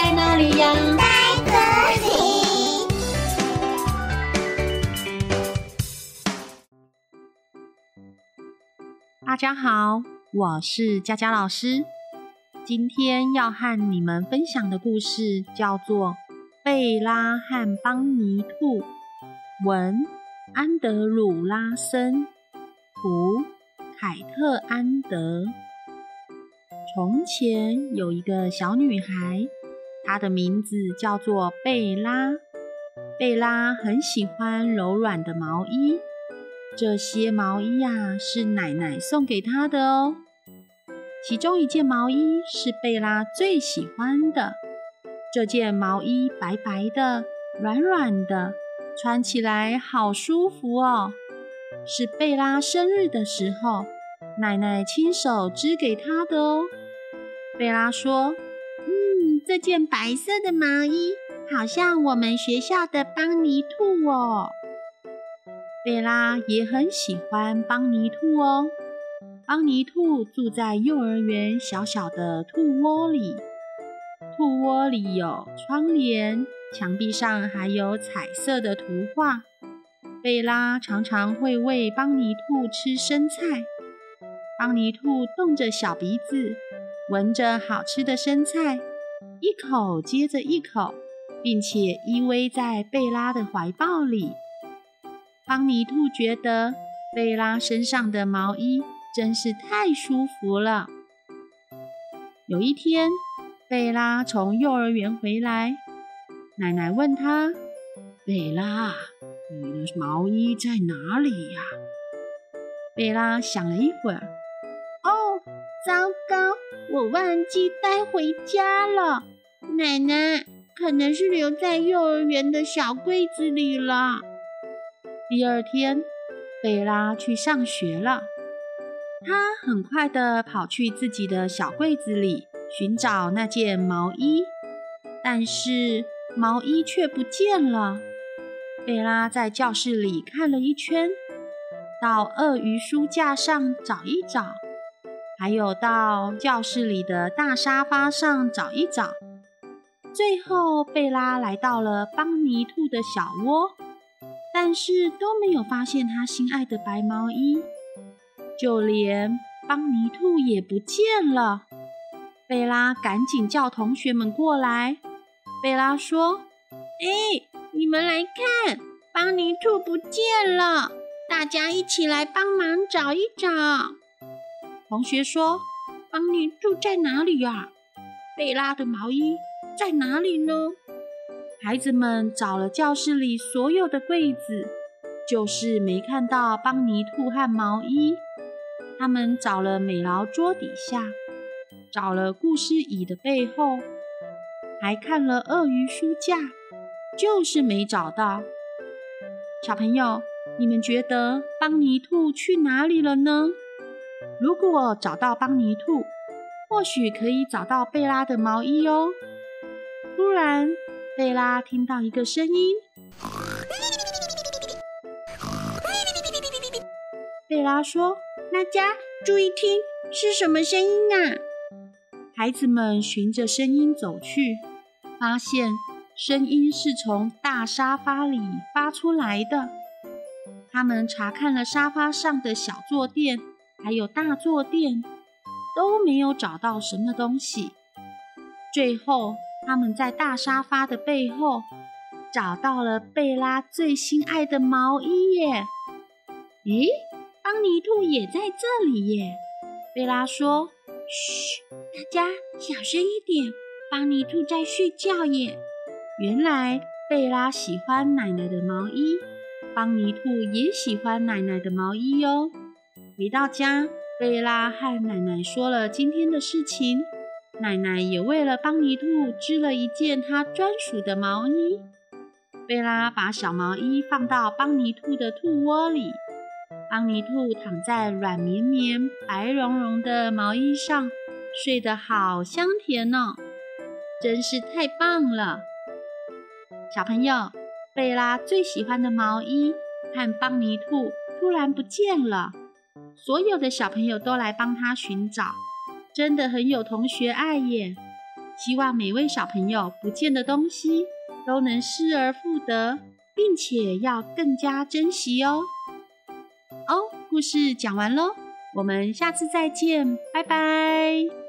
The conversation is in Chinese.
在哪里呀？在这里。大家好，我是佳佳老师。今天要和你们分享的故事叫做《贝拉和邦尼兔》，文安德鲁拉森，图凯特安德。从前有一个小女孩，它的名字叫做贝拉。贝拉很喜欢柔软的毛衣，这些毛衣呀，是奶奶送给她的哦。其中一件毛衣是贝拉最喜欢的，这件毛衣白白的、软软的，穿起来好舒服哦。是贝拉生日的时候，奶奶亲手织给她的哦。贝拉说：“，这件白色的毛衣好像我们学校的邦尼兔哦。”贝拉也很喜欢邦尼兔哦。邦尼兔住在幼儿园小小的兔窝里，兔窝里有窗帘，墙壁上还有彩色的图画。贝拉常常会喂邦尼兔吃生菜，邦尼兔动着小鼻子。闻着好吃的生菜，一口接着一口，并且依偎在贝拉的怀抱里。邦尼兔觉得贝拉身上的毛衣真是太舒服了。有一天，贝拉从幼儿园回来，奶奶问她：“贝拉，你的毛衣在哪里呀？”贝拉想了一会儿，糟糕！我忘记带回家了，奶奶可能是留在幼儿园的小柜子里了。第二天，贝拉去上学了，她很快地跑去自己的小柜子里寻找那件毛衣，但是毛衣却不见了。贝拉在教室里看了一圈，到鳄鱼书架上找一找。还有到教室里的大沙发上找一找，最后贝拉来到了邦尼兔的小窝，但是都没有发现他心爱的白毛衣，就连邦尼兔也不见了。贝拉赶紧叫同学们过来。贝拉说：“哎，你们来看，邦尼兔不见了，大家一起来帮忙找一找。”同学说：“邦尼住在哪里呀？贝拉的毛衣在哪里呢？”孩子们找了教室里所有的柜子，就是没看到邦尼兔和毛衣。他们找了美劳桌底下，找了故事椅的背后，还看了鳄鱼书架，就是没找到。小朋友，你们觉得邦尼兔去哪里了呢？如果找到邦尼兔，或许可以找到贝拉的毛衣哦。突然，贝拉听到一个声音。贝拉说：“大家注意听，是什么声音啊？”孩子们循着声音走去，发现声音是从大沙发里发出来的。他们查看了沙发上的小坐垫。还有大坐垫都没有找到什么东西。最后，他们在大沙发的背后找到了贝拉最心爱的毛衣耶！咦，邦尼兔也在这里耶！贝拉说：“嘘，大家小声一点，邦尼兔在睡觉耶。”原来贝拉喜欢奶奶的毛衣，邦尼兔也喜欢奶奶的毛衣哟。回到家，贝拉和奶奶说了今天的事情。奶奶也为了邦尼兔织了一件她专属的毛衣。贝拉把小毛衣放到邦尼兔的兔窝里，邦尼兔躺在软绵绵、白茸茸的毛衣上，睡得好香甜哦，真是太棒了。小朋友，贝拉最喜欢的毛衣和邦尼兔突然不见了。所有的小朋友都来帮他寻找，真的很有同学爱耶！希望每位小朋友不见的东西都能失而复得，并且要更加珍惜哦。哦，故事讲完喽，我们下次再见，拜拜。